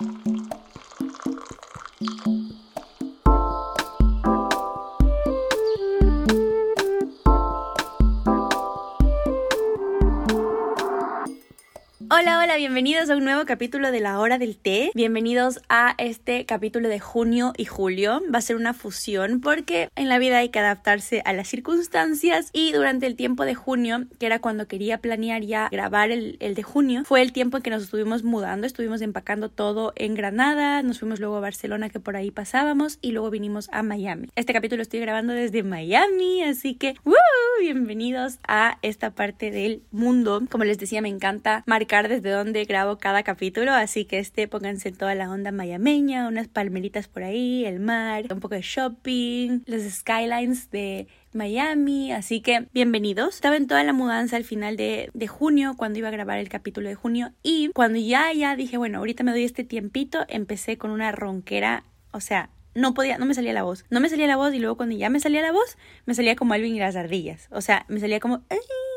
Thank you. Bienvenidos a un nuevo capítulo de la hora del té. Bienvenidos a este capítulo de junio y julio. Va a ser una fusión porque en la vida hay que adaptarse a las circunstancias y durante el tiempo de junio, que era cuando quería planear ya grabar el, el de junio, fue el tiempo en que nos estuvimos mudando, estuvimos empacando todo en Granada, nos fuimos luego a Barcelona que por ahí pasábamos y luego vinimos a Miami. Este capítulo estoy grabando desde Miami, así que ¡woo! bienvenidos a esta parte del mundo. Como les decía, me encanta marcar desde dónde grabo cada capítulo, así que este pónganse toda la onda mayameña, unas palmeritas por ahí, el mar, un poco de shopping, los skylines de Miami, así que bienvenidos. Estaba en toda la mudanza al final de, de, junio, cuando iba a grabar el capítulo de junio, y cuando ya, ya dije, bueno, ahorita me doy este tiempito, empecé con una ronquera, o sea, no podía, no me salía la voz. No me salía la voz y luego cuando ya me salía la voz, me salía como Alvin y las ardillas. O sea, me salía como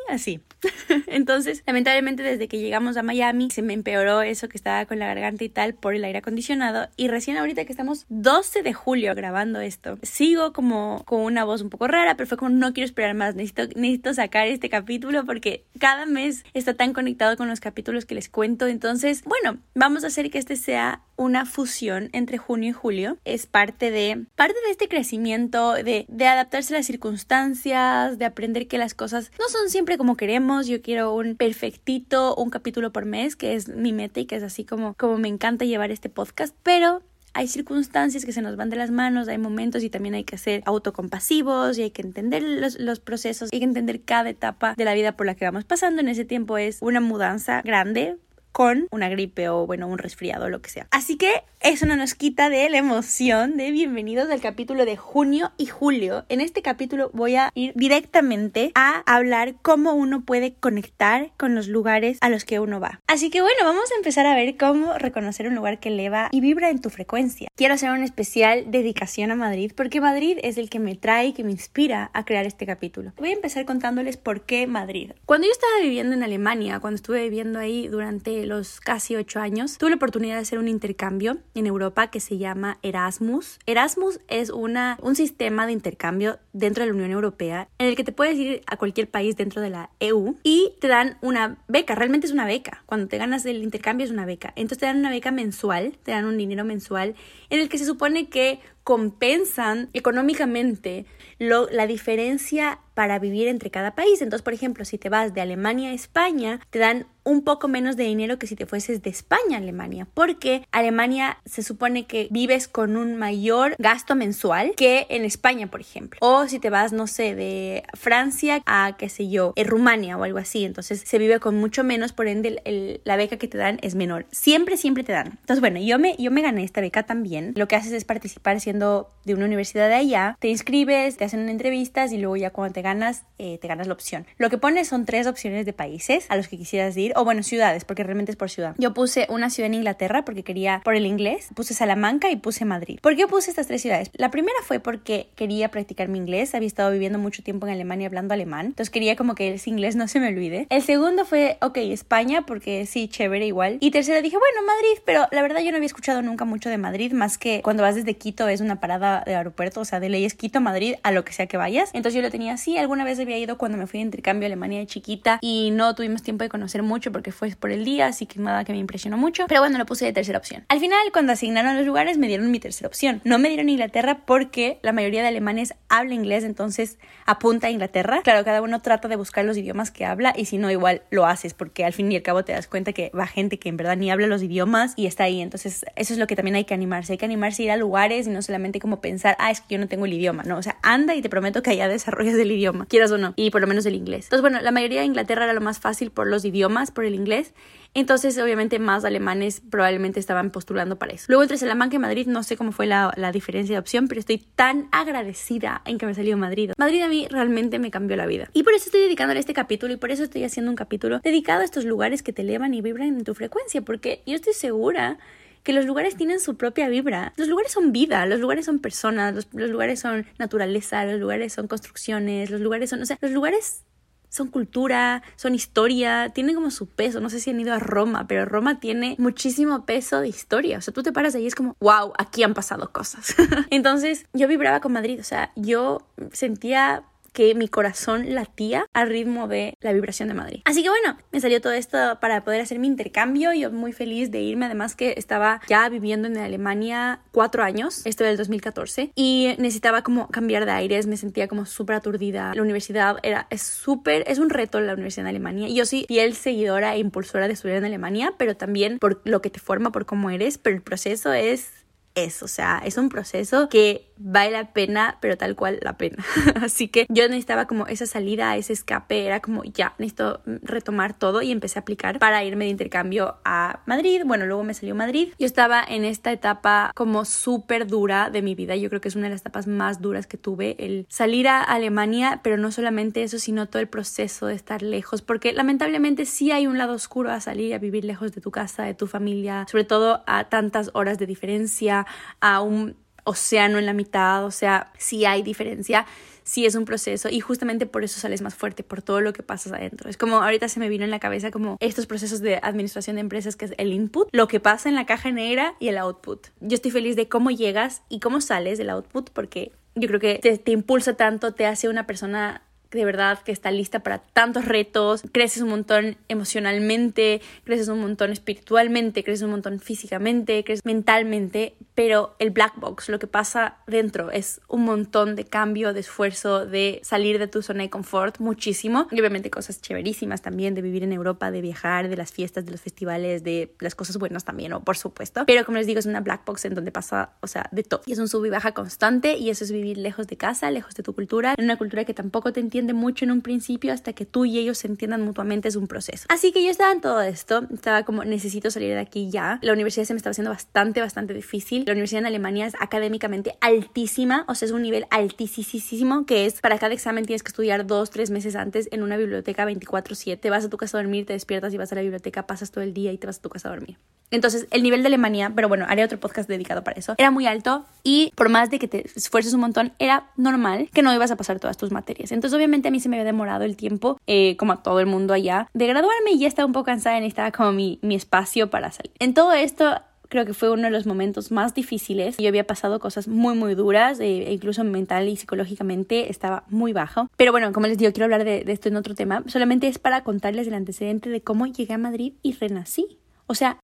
así. Entonces, lamentablemente desde que llegamos a Miami se me empeoró eso que estaba con la garganta y tal por el aire acondicionado y recién ahorita que estamos 12 de julio grabando esto, sigo como con una voz un poco rara, pero fue como no quiero esperar más, necesito, necesito sacar este capítulo porque cada mes está tan conectado con los capítulos que les cuento, entonces, bueno, vamos a hacer que este sea una fusión entre junio y julio. Es parte de, parte de este crecimiento, de, adaptarse a las circunstancias, de aprender que las cosas no son siempre como queremos. Yo quiero un perfectito, un capítulo por mes, que es mi meta y que es así como, como me encanta llevar este podcast, pero hay circunstancias que se nos van de las manos, hay momentos y también hay que ser autocompasivos y hay que entender los, los, procesos, hay que entender cada etapa de la vida por la que vamos pasando. En ese tiempo es una mudanza grande, con una gripe o bueno, un resfriado lo que sea. Así que eso no nos quita de la emoción de bienvenidos al capítulo de junio y julio. En este capítulo voy a ir directamente a hablar cómo uno puede conectar con los lugares a los que uno va. Así que bueno, vamos a empezar a ver cómo reconocer un lugar que eleva y vibra en tu frecuencia. Quiero hacer una especial dedicación a Madrid porque Madrid es el que me trae y que me inspira a crear este capítulo. Voy a empezar contándoles por qué Madrid. Cuando yo estaba viviendo en Alemania, cuando estuve viviendo ahí durante los casi ocho años, tuve la oportunidad de hacer un intercambio en Europa que se llama Erasmus. Erasmus es una, un sistema de intercambio dentro de la Unión Europea en el que te puedes ir a cualquier país dentro de la EU y te dan una beca, realmente es una beca. Cuando te ganas el intercambio es una beca. Entonces te dan una beca mensual, te dan un dinero mensual en el que se supone que compensan económicamente lo, la diferencia para vivir entre cada país. Entonces, por ejemplo, si te vas de Alemania a España, te dan un poco menos de dinero que si te fueses de España a Alemania, porque Alemania se supone que vives con un mayor gasto mensual que en España, por ejemplo. O si te vas, no sé, de Francia a, qué sé yo, en Rumania o algo así, entonces se vive con mucho menos, por ende el, la beca que te dan es menor. Siempre, siempre te dan. Entonces, bueno, yo me, yo me gané esta beca también. Lo que haces es participar siendo de una universidad de allá, te inscribes, te hacen entrevistas y luego ya cuando te ganas, eh, te ganas la opción. Lo que pones son tres opciones de países a los que quisieras ir, o bueno, ciudades, porque realmente es por ciudad. Yo puse una ciudad en Inglaterra porque quería, por el inglés, puse Salamanca y puse Madrid. ¿Por qué puse estas tres ciudades? La primera fue porque quería practicar mi inglés, había estado viviendo mucho tiempo en Alemania hablando alemán, entonces quería como que ese inglés no se me olvide. El segundo fue, ok, España, porque sí, chévere igual. Y tercera dije, bueno, Madrid, pero la verdad yo no había escuchado nunca mucho de Madrid, más que cuando vas desde Quito es una parada de aeropuerto, o sea, de leyes Quito, Madrid, a lo que sea que vayas. Entonces yo lo tenía así, alguna vez había ido cuando me fui de intercambio a Alemania de chiquita y no tuvimos tiempo de conocer mucho porque fue por el día, así que nada que me impresionó mucho. Pero bueno, lo puse de tercera opción. Al final, cuando asignaron los lugares, me dieron mi tercera opción. No me dieron Inglaterra porque la mayoría de alemanes habla inglés, entonces apunta a Inglaterra. Claro, cada uno trata de buscar los idiomas que habla y si no, igual lo haces porque al fin y al cabo te das cuenta que va gente que en verdad ni habla los idiomas y está ahí. Entonces, eso es lo que también hay que animarse. Hay que animarse a ir a lugares y no solamente como pensar, ah, es que yo no tengo el idioma, no, o sea, anda y te prometo que allá desarrollas el idioma, quieras o no, y por lo menos el inglés. Entonces, bueno, la mayoría de Inglaterra era lo más fácil por los idiomas, por el inglés. Entonces, obviamente, más alemanes probablemente estaban postulando para eso. Luego, entre Salamanca y Madrid, no sé cómo fue la, la, diferencia de opción, pero estoy tan agradecida en que me salió Madrid. Madrid a mí realmente me cambió la vida. Y por eso estoy dedicándole este capítulo y por eso estoy haciendo un capítulo dedicado a estos lugares que te elevan y vibran en tu frecuencia, porque yo estoy segura que los lugares tienen su propia vibra. Los lugares son vida, los lugares son personas, los, lugares son naturaleza, los lugares son construcciones, los lugares son, o sea, los lugares son cultura, son historia, tienen como su peso. No sé si han ido a Roma, pero Roma tiene muchísimo peso de historia. O sea, tú te paras ahí y es como, wow, aquí han pasado cosas. Entonces, yo vibraba con Madrid, o sea, yo sentía que mi corazón latía al ritmo de la vibración de Madrid. Así que bueno, me salió todo esto para poder hacer mi intercambio. Yo muy feliz de irme, además que estaba ya viviendo en Alemania cuatro años, esto del 2014, y necesitaba como cambiar de aires, me sentía como súper aturdida. La universidad era, súper, es un reto la universidad en Alemania. Yo sí fiel seguidora e impulsora de estudiar en Alemania, pero también por lo que te forma, por cómo eres, pero el proceso es es, o sea, es un proceso que vale la pena, pero tal cual la pena. Así que yo necesitaba como esa salida, ese escape, era como ya, necesito retomar todo y empecé a aplicar para irme de intercambio a Madrid. Bueno, luego me salió Madrid. Yo estaba en esta etapa como súper dura de mi vida, yo creo que es una de las etapas más duras que tuve, el salir a Alemania, pero no solamente eso, sino todo el proceso de estar lejos, porque lamentablemente sí hay un lado oscuro a salir a vivir lejos de tu casa, de tu familia, sobre todo a tantas horas de diferencia, a un océano en la mitad, o sea, sí hay diferencia, sí es un proceso y justamente por eso sales más fuerte, por todo lo que pasas adentro. Es como ahorita se me vino en la cabeza como estos procesos de administración de empresas que es el input, lo que pasa en la caja negra y el output. Yo estoy feliz de cómo llegas y cómo sales del output porque yo creo que te, te impulsa tanto, te hace una persona de verdad que está lista para tantos retos, creces un montón emocionalmente, creces un montón espiritualmente, creces un montón físicamente, creces mentalmente, pero el black box, lo que pasa dentro es un montón de cambio, de esfuerzo, de salir de tu zona de confort, muchísimo, y obviamente cosas chéverísimas también de vivir en Europa, de viajar, de las fiestas, de los festivales, de las cosas buenas también, o por supuesto, pero como les digo, es una black box en donde pasa, o sea, de todo, y es un sub y baja constante, y eso es vivir lejos de casa, lejos de tu cultura, en una cultura que tampoco te entiende mucho en un principio hasta que tú y ellos se entiendan mutuamente es un proceso. Así que yo estaba en todo esto, estaba como necesito salir de aquí ya. La universidad se me estaba haciendo bastante, bastante difícil. La universidad en Alemania es académicamente altísima, o sea, es un nivel altísimo que es para cada examen tienes que estudiar dos, tres meses antes en una biblioteca 24/7. Vas a tu casa a dormir, te despiertas y vas a la biblioteca, pasas todo el día y te vas a tu casa a dormir. Entonces, el nivel de Alemania, pero bueno, haré otro podcast dedicado para eso, era muy alto y por más de que te esfuerces un montón, era normal que no ibas a pasar todas tus materias. Entonces, obviamente a mí se me había demorado el tiempo, eh, como a todo el mundo allá, de graduarme y ya estaba un poco cansada y necesitaba como mi, mi espacio para salir. En todo esto creo que fue uno de los momentos más difíciles. Yo había pasado cosas muy, muy duras, eh, e incluso mental y psicológicamente estaba muy bajo. Pero bueno, como les digo, quiero hablar de, de, esto en otro tema. Solamente es para contarles el antecedente de cómo llegué a Madrid y renací. O sea,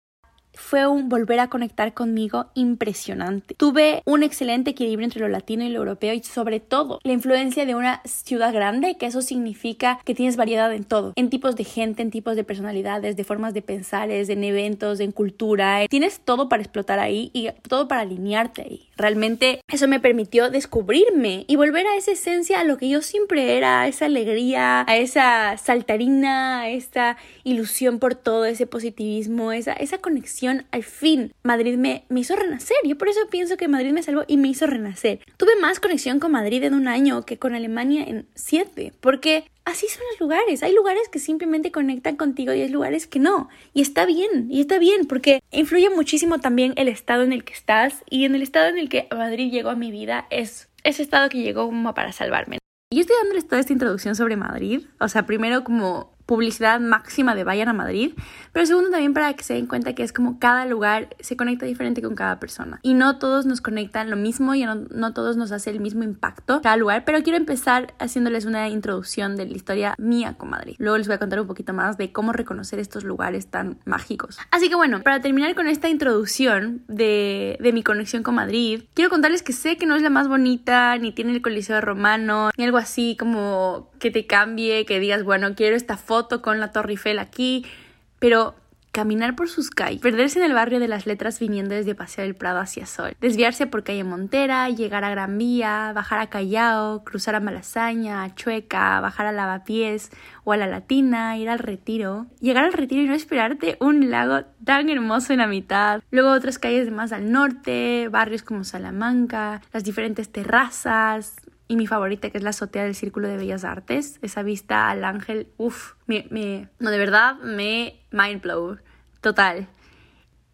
fue un volver a conectar conmigo impresionante. Tuve un excelente equilibrio entre lo latino y lo europeo y sobre todo la influencia de una ciudad grande, que eso significa que tienes variedad en todo, en tipos de gente, en tipos de personalidades, de formas de pensar, en eventos, en cultura. Tienes todo para explotar ahí y todo para alinearte ahí. Realmente eso me permitió descubrirme y volver a esa esencia, a lo que yo siempre era, a esa alegría, a esa saltarina, a esa ilusión por todo, ese positivismo, esa, esa conexión al fin Madrid me, me hizo renacer. Yo por eso pienso que Madrid me salvó y me hizo renacer. Tuve más conexión con Madrid en un año que con Alemania en siete, porque así son los lugares. Hay lugares que simplemente conectan contigo y hay lugares que no. Y está bien, y está bien, porque influye muchísimo también el estado en el que estás y en el estado en el que Madrid llegó a mi vida es ese estado que llegó como para salvarme. Yo estoy dándoles toda esta introducción sobre Madrid, o sea, primero como publicidad máxima de vayan a Madrid, pero segundo también para que se den cuenta que es como cada lugar se conecta diferente con cada persona y no todos nos conectan lo mismo y no, no todos nos hace el mismo impacto cada lugar, pero quiero empezar haciéndoles una introducción de la historia mía con Madrid. Luego les voy a contar un poquito más de cómo reconocer estos lugares tan mágicos. Así que bueno, para terminar con esta introducción de, de mi conexión con Madrid, quiero contarles que sé que no es la más bonita, ni tiene el Coliseo Romano, ni algo así como que te cambie, que digas, bueno, quiero esta foto con la Torre Eiffel aquí, pero caminar por sus calles, perderse en el barrio de las letras viniendo desde Paseo del Prado hacia Sol, desviarse por calle Montera, llegar a Gran Vía, bajar a Callao, cruzar a Malasaña, a Chueca, bajar a Lavapiés o a La Latina, ir al Retiro, llegar al Retiro y no esperarte un lago tan hermoso en la mitad, luego otras calles más al norte, barrios como Salamanca, las diferentes terrazas, y mi favorita que es la azotea del Círculo de Bellas Artes, esa vista al ángel, uff, me, me, no, de verdad me mind blow, total.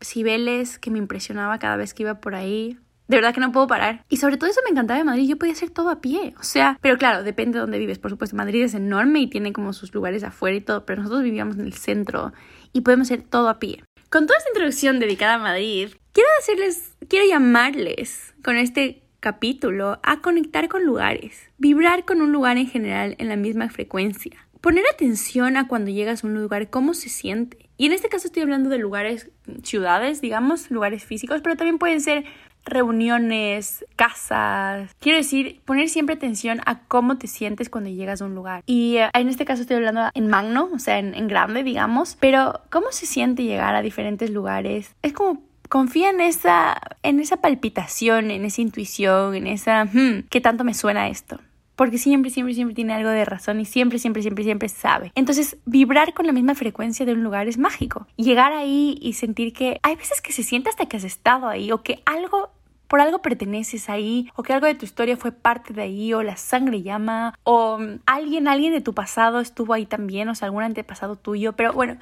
Cibeles que me impresionaba cada vez que iba por ahí, De verdad que no puedo parar. Y sobre todo eso me encantaba de Madrid. Yo podía hacer todo a pie. O sea, pero claro, depende de dónde vives. Por supuesto, Madrid es enorme y tiene como sus lugares afuera y todo. Pero nosotros vivíamos en el centro y podemos hacer todo a pie. Con toda esta introducción dedicada a Madrid, quiero decirles, quiero llamarles con este capítulo a conectar con lugares, vibrar con un lugar en general en la misma frecuencia, poner atención a cuando llegas a un lugar, cómo se siente. Y en este caso estoy hablando de lugares, ciudades, digamos, lugares físicos, pero también pueden ser reuniones, casas. Quiero decir, poner siempre atención a cómo te sientes cuando llegas a un lugar. Y eh, en este caso estoy hablando en magno, o sea, en, grande, digamos. Pero cómo se siente llegar a diferentes lugares. Es como confía en esa, en esa palpitación, en esa intuición, en esa, hmm, ¿qué tanto me suena esto? Porque siempre, siempre, siempre tiene algo de razón y siempre, siempre, siempre, siempre sabe. Entonces, vibrar con la misma frecuencia de un lugar es mágico. Llegar ahí y sentir que hay veces que se siente hasta que has estado ahí o que algo por algo perteneces ahí, o que algo de tu historia fue parte de ahí, o la sangre llama, o alguien, alguien de tu pasado estuvo ahí también, o sea, algún antepasado tuyo, pero bueno,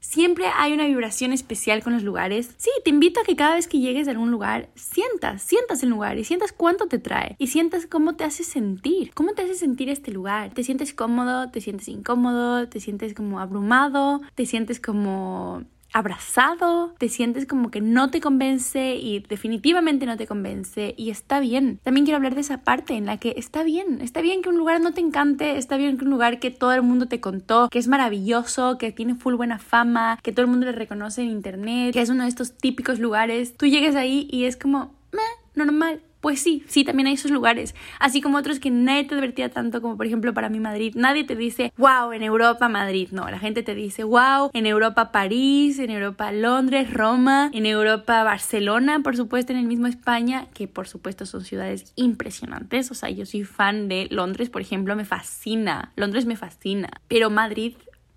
Siempre hay una vibración especial con los lugares. Sí, te invito a que cada vez que llegues a algún lugar, sientas, sientas el lugar y sientas cuánto te trae y sientas cómo te hace sentir, cómo te hace sentir este lugar. ¿Te sientes cómodo? ¿Te sientes incómodo? ¿Te sientes como abrumado? ¿Te sientes como abrazado, te sientes como que no te convence y definitivamente no te convence y está bien. También quiero hablar de esa parte en la que está bien, está bien que un lugar no te encante, está bien que un lugar que todo el mundo te contó, que es maravilloso, que tiene full buena fama, que todo el mundo le reconoce en internet, que es uno de estos típicos lugares, tú llegues ahí y es como, meh, normal, pues sí, sí, también hay esos lugares. Así como otros que nadie te advertía tanto, como por ejemplo para mí Madrid. Nadie te dice, wow, en Europa Madrid. No, la gente te dice, wow, en Europa París, en Europa Londres, Roma, en Europa Barcelona, por supuesto, en el mismo España, que por supuesto son ciudades impresionantes. O sea, yo soy fan de Londres, por ejemplo, me fascina. Londres me fascina. Pero Madrid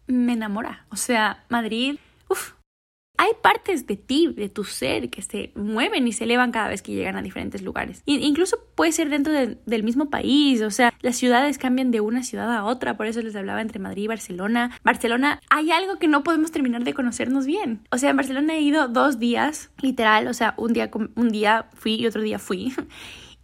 me enamora. O sea, Madrid, hay partes de ti, de tu ser, que se mueven y se elevan cada vez que llegan a diferentes lugares. Incluso puede ser dentro del mismo país, o sea, las ciudades cambian de una ciudad a otra, por eso les hablaba entre Madrid y Barcelona. Barcelona, hay algo que no podemos terminar de conocernos bien. O sea, en Barcelona he ido dos días, literal, o sea, un día, un día fui y otro día fui.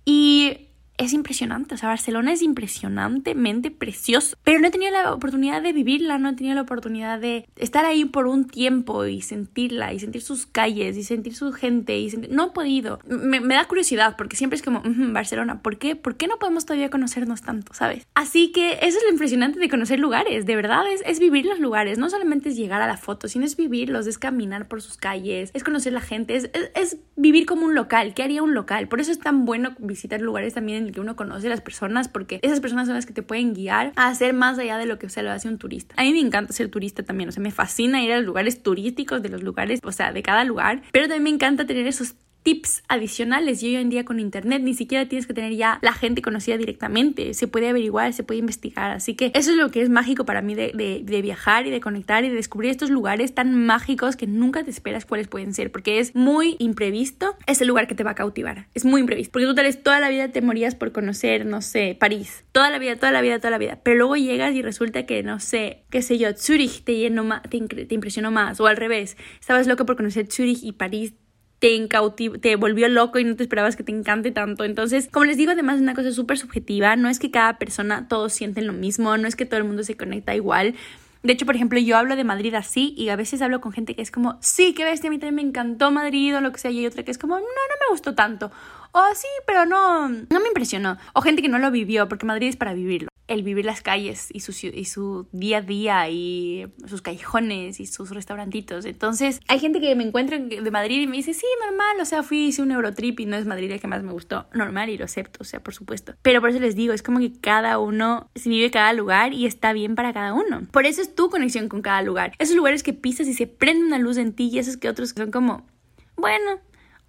Y es impresionante, o sea, Barcelona es impresionantemente precioso, pero no he tenido la oportunidad de vivirla, no he tenido la oportunidad de estar ahí por un tiempo y sentirla y sentir sus calles y sentir su gente y no he podido. Me, da curiosidad porque siempre es como, Barcelona, ¿por qué? ¿Por qué no podemos todavía conocernos tanto, sabes? Así que eso es lo impresionante de conocer lugares, de verdad, es, vivir los lugares, no solamente es llegar a la foto, sino es vivirlos, es caminar por sus calles, es conocer la gente, es, es vivir como un local, ¿qué haría un local? Por eso es tan bueno visitar lugares también que uno conoce las personas porque esas personas son las que te pueden guiar a hacer más allá de lo que se lo hace un turista. A mí me encanta ser turista también, o sea, me fascina ir a los lugares turísticos de los lugares, o sea, de cada lugar, pero también me encanta tener esos tips adicionales y hoy en día con internet ni siquiera tienes que tener ya la gente conocida directamente, se puede averiguar, se puede investigar, así que eso es lo que es mágico para mí de, de, viajar y de conectar y de descubrir estos lugares tan mágicos que nunca te esperas cuáles pueden ser, porque es muy imprevisto, es el lugar que te va a cautivar, es muy imprevisto, porque tú tal vez toda la vida te morías por conocer, no sé, París, toda la vida, toda la vida, toda la vida, pero luego llegas y resulta que, no sé, qué sé yo, Zurich te, te, te impresionó más, o al revés, estabas loco por conocer Zurich y París te, te volvió loco y no te esperabas que te encante tanto. Entonces, como les digo, además es una cosa súper subjetiva. No es que cada persona todos sienten lo mismo, no es que todo el mundo se conecta igual. De hecho, por ejemplo, yo hablo de Madrid así y a veces hablo con gente que es como, sí, qué bestia, a mí también me encantó Madrid o lo que sea, y hay otra que es como, no, no me gustó tanto. O sí, pero no, no me impresionó. O gente que no lo vivió, porque Madrid es para vivirlo el vivir las calles y su, y su día a día y sus callejones y sus restaurantitos. Entonces, hay gente que me encuentra de Madrid y me dice, sí, normal, o sea, fui, hice un Eurotrip y no es Madrid el que más me gustó. Normal y lo acepto, o sea, por supuesto. Pero por eso les digo, es como que cada uno se vive cada lugar y está bien para cada uno. Por eso es tu conexión con cada lugar. Esos lugares que pisas y se prende una luz en ti y esos que otros son como, bueno,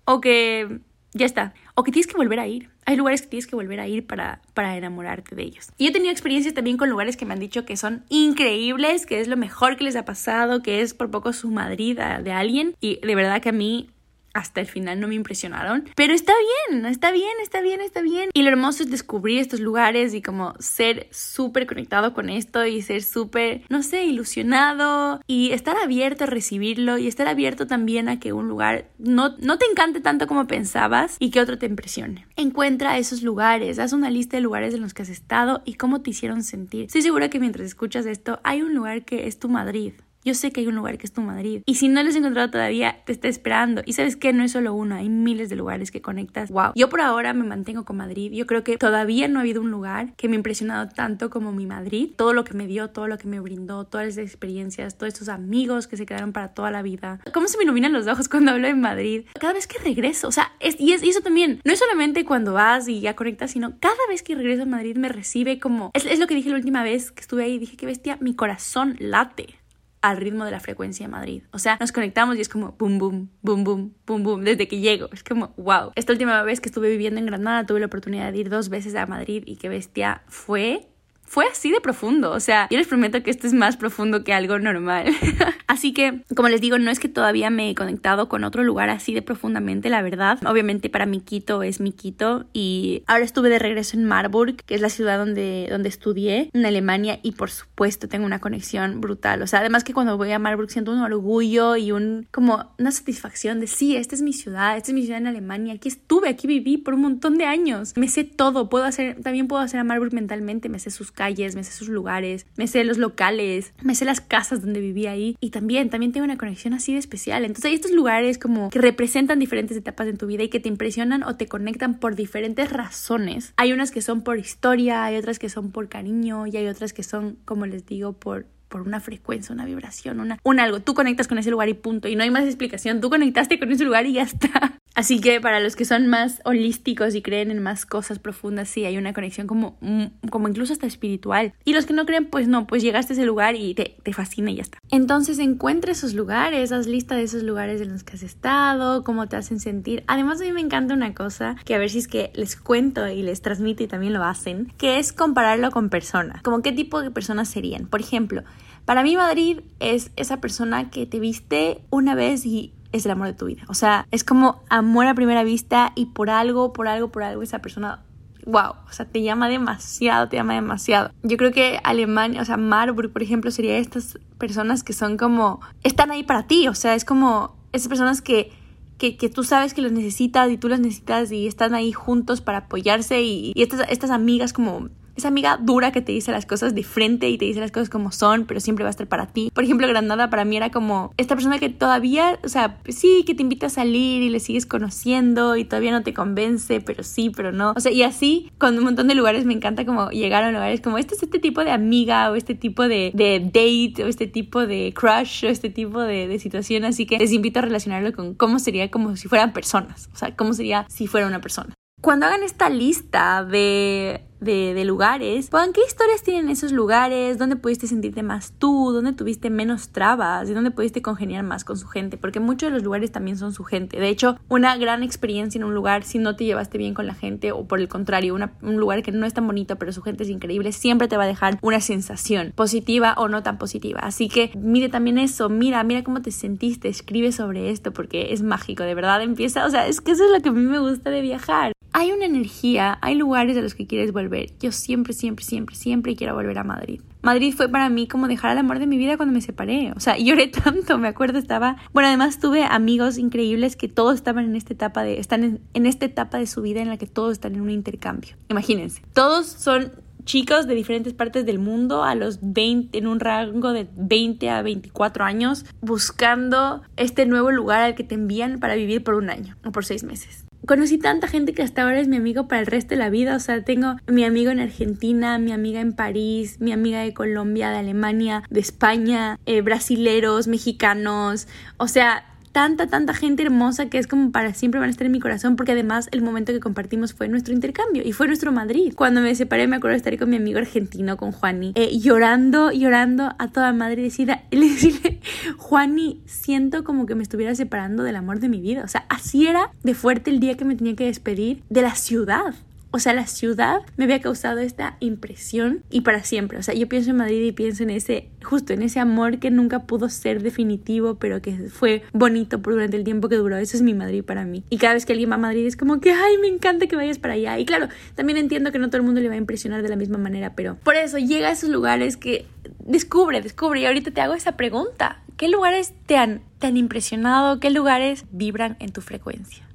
o que ya está. O que tienes que volver a ir. Hay lugares que tienes que volver a ir para, para enamorarte de ellos. Y he tenido experiencias también con lugares que me han dicho que son increíbles, que es lo mejor que les ha pasado, que es por poco su Madrid de alguien. Y de verdad que a mí hasta el final no me impresionaron. Pero está bien, está bien, está bien, está bien. Y lo hermoso es descubrir estos lugares y como ser súper conectado con esto y ser súper, no sé, ilusionado y estar abierto a recibirlo y estar abierto también a que un lugar no, no te encante tanto como pensabas y que otro te impresione. Encuentra esos lugares, haz una lista de lugares en los que has estado y cómo te hicieron sentir. Estoy segura que mientras escuchas esto hay un lugar que es tu Madrid yo sé que hay un lugar que es tu Madrid. Y si no lo has encontrado todavía, te está esperando. Y sabes que no es solo uno, hay miles de lugares que conectas. Wow. Yo por ahora me mantengo con Madrid. Yo creo que todavía no ha habido un lugar que me ha impresionado tanto como mi Madrid. Todo lo que me dio, todo lo que me brindó, todas esas experiencias, todos estos amigos que se quedaron para toda la vida. ¿Cómo se me iluminan los ojos cuando hablo de Madrid? Cada vez que regreso, o sea, y, es, eso también, no es solamente cuando vas y ya conectas, sino cada vez que regreso a Madrid me recibe como, es, es lo que dije la última vez que estuve ahí, dije que bestia, mi corazón late al ritmo de la frecuencia de Madrid. O sea, nos conectamos y es como boom, boom, boom, boom, boom, boom, desde que llego. Es como, wow. Esta última vez que estuve viviendo en Granada tuve la oportunidad de ir dos veces a Madrid y qué bestia fue fue así de profundo. O sea, yo les prometo que esto es más profundo que algo normal. así que, como les digo, no es que todavía me he conectado con otro lugar así de profundamente, la verdad. Obviamente para mi Quito es mi Quito y ahora estuve de regreso en Marburg, que es la ciudad donde, donde estudié en Alemania y por supuesto tengo una conexión brutal. O sea, además que cuando voy a Marburg siento un orgullo y un como una satisfacción de sí, esta es mi ciudad, esta es mi ciudad en Alemania, aquí estuve, aquí viví por un montón de años. Me sé todo, puedo hacer, también puedo hacer a Marburg mentalmente, me sé sus calles, me sé sus lugares, me sé los locales, me sé las casas donde viví ahí y también, también tengo una conexión así de especial. Entonces hay estos lugares como que representan diferentes etapas en tu vida y que te impresionan o te conectan por diferentes razones. Hay unas que son por historia, hay otras que son por cariño y hay otras que son, como les digo, por por una frecuencia, una vibración, una, un algo. Tú conectas con ese lugar y punto. Y no hay más explicación. Tú conectaste con ese lugar y ya está. Así que para los que son más holísticos y creen en más cosas profundas, sí, hay una conexión como, mm, como incluso hasta espiritual. Y los que no creen, pues no, pues llegaste a ese lugar y te, te fascina y ya está. Entonces encuentra esos lugares, haz lista de esos lugares en los que has estado, cómo te hacen sentir. Además a mí me encanta una cosa que a ver si es que les cuento y les transmito y también lo hacen, que es compararlo con personas. Como qué tipo de personas serían. Por ejemplo, para mí Madrid es esa persona que te viste una vez y es el amor de tu vida. O sea, es como amor a primera vista y por algo, por algo, por algo esa persona wow, o sea, te llama demasiado, te llama demasiado. Yo creo que Alemania, o sea, Marburg, por ejemplo, sería estas personas que son como, están ahí para ti, o sea, es como esas personas que, que, tú sabes que los necesitas y tú las necesitas y están ahí juntos para apoyarse y, y estas, estas amigas como esa amiga dura que te dice las cosas de frente y te dice las cosas como son, pero siempre va a estar para ti. Por ejemplo, Granada para mí era como esta persona que todavía, o sea, sí, que te invita a salir y le sigues conociendo y todavía no te convence, pero sí, pero no. O sea, y así con un montón de lugares me encanta como llegar a lugares como este es este tipo de amiga o este tipo de, de date o este tipo de crush o este tipo de, de situación. Así que les invito a relacionarlo con cómo sería como si fueran personas. O sea, cómo sería si fuera una persona. Cuando hagan esta lista de de, lugares, pongan qué historias tienen esos lugares, dónde pudiste sentirte más tú, dónde tuviste menos trabas y dónde pudiste congeniar más con su gente, porque muchos de los lugares también son su gente. De hecho, una gran experiencia en un lugar, si no te llevaste bien con la gente o por el contrario, un lugar que no es tan bonito pero su gente es increíble, siempre te va a dejar una sensación positiva o no tan positiva. Así que mire también eso, mira, mira cómo te sentiste, escribe sobre esto porque es mágico, de verdad. Empieza, o sea, es que eso es lo que a mí me gusta de viajar hay una energía, hay lugares a los que quieres volver. Yo siempre, siempre, siempre, siempre quiero volver a Madrid. Madrid fue para mí como dejar al amor de mi vida cuando me separé. O sea, lloré tanto, me acuerdo, estaba... Bueno, además tuve amigos increíbles que todos estaban en esta etapa de... Están en, en esta etapa de su vida en la que todos están en un intercambio. Imagínense. Todos son chicos de diferentes partes del mundo a los 20, en un rango de 20 a 24 años, buscando este nuevo lugar al que te envían para vivir por un año o por seis meses conocí tanta gente que hasta ahora es mi amigo para el resto de la vida. O sea, tengo mi amigo en Argentina, mi amiga en París, mi amiga de Colombia, de Alemania, de España, eh, brasileros, mexicanos. O sea, tanta, tanta gente hermosa que es como para siempre van a estar en mi corazón porque además el momento que compartimos fue nuestro intercambio y fue nuestro Madrid. Cuando me separé me acuerdo de estar con mi amigo argentino, con Juani, eh, llorando, llorando a toda madre y decirle, Juani, siento como que me estuviera separando del amor de mi vida. O sea, así era de fuerte el día que me tenía que despedir de la ciudad. O sea, la ciudad me había causado esta impresión y para siempre. O sea, yo pienso en Madrid y pienso en ese, justo en ese amor que nunca pudo ser definitivo, pero que fue bonito por durante el tiempo que duró. Eso es mi Madrid para mí. Y cada vez que alguien va a Madrid es como que, ay, me encanta que vayas para allá. Y claro, también entiendo que no todo el mundo le va a impresionar de la misma manera, pero por eso llega a esos lugares que descubre, descubre. Y ahorita te hago esa pregunta. ¿Qué lugares te han, te han impresionado? ¿Qué lugares vibran en tu frecuencia?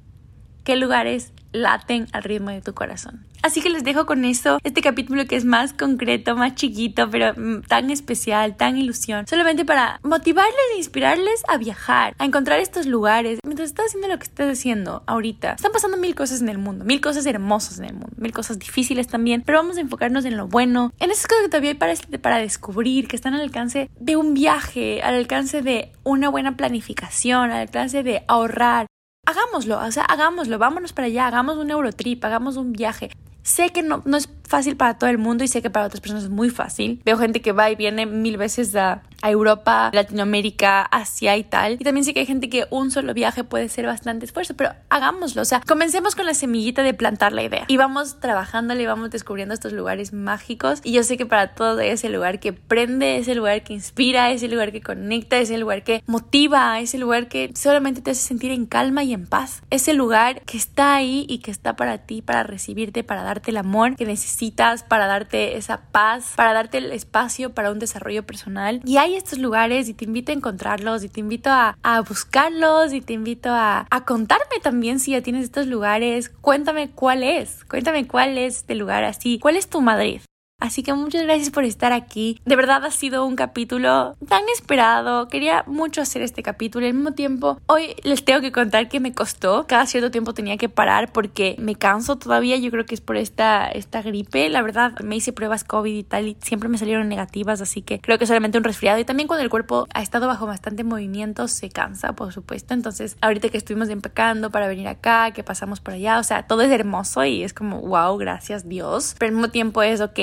¿Qué lugares laten al ritmo de tu corazón. Así que les dejo con eso, este capítulo que es más concreto, más chiquito, pero mm, tan especial, tan ilusión, solamente para motivarles e inspirarles a viajar, a encontrar estos lugares. Mientras estás haciendo lo que estás haciendo ahorita, están pasando mil cosas en el mundo, mil cosas hermosas en el mundo, mil cosas difíciles también, pero vamos a enfocarnos en lo bueno, en esas cosas que todavía hay para, para descubrir, que están al alcance de un viaje, al alcance de una buena planificación, al alcance de ahorrar, hagámoslo, o sea, hagámoslo, vámonos para allá, hagamos un Eurotrip, hagamos un viaje. Sé que no, no es fácil para todo el mundo y sé que para otras personas es muy fácil. Veo gente que va y viene mil veces a, a, Europa, Latinoamérica, Asia y tal. Y también sé que hay gente que un solo viaje puede ser bastante esfuerzo, pero hagámoslo. O sea, comencemos con la semillita de plantar la idea y vamos trabajándole y vamos descubriendo estos lugares mágicos. Y yo sé que para todo ese lugar que prende, ese lugar que inspira, ese lugar que conecta, ese lugar que motiva, ese lugar que solamente te hace sentir en calma y en paz. Ese lugar que está ahí y que está para ti, para recibirte, para darte el amor que necesitas para darte esa paz, para darte el espacio para un desarrollo personal. Y hay estos lugares y te invito a encontrarlos y te invito a, buscarlos y te invito a, a contarme también si ya tienes estos lugares. Cuéntame cuál es, cuéntame cuál es este lugar así, cuál es tu Madrid. Así que muchas gracias por estar aquí. De verdad ha sido un capítulo tan esperado. Quería mucho hacer este capítulo. Al mismo tiempo, hoy les tengo que contar que me costó. Cada cierto tiempo tenía que parar porque me canso todavía. Yo creo que es por esta, esta gripe. La verdad, me hice pruebas COVID y tal y siempre me salieron negativas. Así que creo que solamente un resfriado. Y también cuando el cuerpo ha estado bajo bastante movimiento, se cansa, por supuesto. Entonces, ahorita que estuvimos empacando para venir acá, que pasamos por allá, o sea, todo es hermoso y es como, wow, gracias Dios. Pero al mismo tiempo es, ok,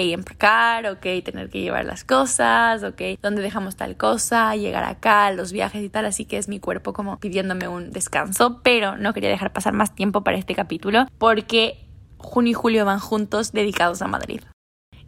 ok, tener que llevar las cosas, ok, dónde dejamos tal cosa, llegar acá, los viajes y tal, así que es mi cuerpo como pidiéndome un descanso, pero no quería dejar pasar más tiempo para este capítulo porque junio y julio van juntos dedicados a Madrid.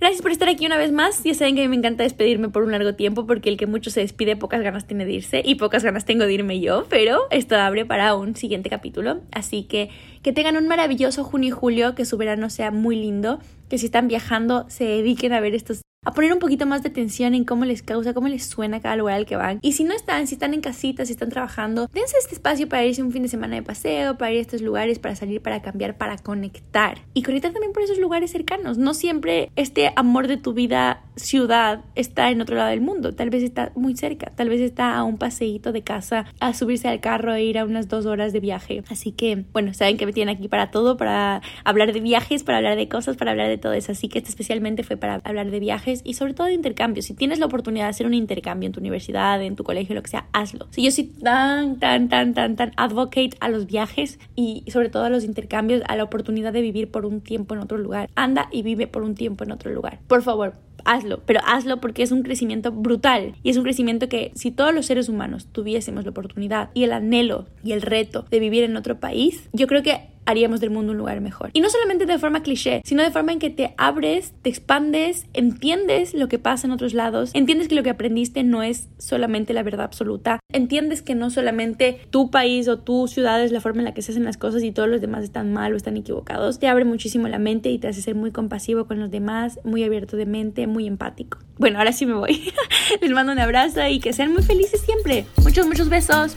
Gracias por estar aquí una vez más. Ya saben que a mí me encanta despedirme por un largo tiempo porque el que mucho se despide pocas ganas tiene de irse y pocas ganas tengo de irme yo, pero esto abre para un siguiente capítulo. Así que que tengan un maravilloso junio y julio, que su verano sea muy lindo, que si están viajando se dediquen a ver estos a poner un poquito más de atención en cómo les causa, cómo les suena cada lugar al que van. Y si no están, si están en casita, si están trabajando, dense este espacio para irse un fin de semana de paseo, para ir a estos lugares, para salir, para cambiar, para conectar. Y conectar también por esos lugares cercanos. No siempre este amor de tu vida ciudad está en otro lado del mundo. Tal vez está muy cerca, tal vez está a un paseíto de casa, a subirse al carro e ir a unas dos horas de viaje. Así que, bueno, saben que me tienen aquí para todo, para hablar de viajes, para hablar de cosas, para hablar de todo eso. Así que este especialmente fue para hablar de viajes y sobre todo de intercambios. Si tienes la oportunidad de hacer un intercambio en tu universidad, en tu colegio, lo que sea, hazlo. Si yo soy tan, tan, tan, tan, tan advocate a los viajes y sobre todo a los intercambios, a la oportunidad de vivir por un tiempo en otro lugar. Anda y vive por un tiempo en otro lugar. Por favor, hazlo, pero hazlo porque es un crecimiento brutal y es un crecimiento que si todos los seres humanos tuviésemos la oportunidad y el anhelo y el reto de vivir en otro país, yo creo que haríamos del mundo un lugar mejor. Y no solamente de forma cliché, sino de forma en que te abres, te expandes, entiendes lo que pasa en otros lados, entiendes que lo que aprendiste no es solamente la verdad absoluta, entiendes que no solamente tu país o tu ciudad es la forma en la que se hacen las cosas y todos los demás están mal o están equivocados, te abre muchísimo la mente y te hace ser muy compasivo con los demás, muy abierto de mente, muy empático. Bueno, ahora sí me voy. Les mando un abrazo y que sean muy felices siempre. Muchos, muchos besos.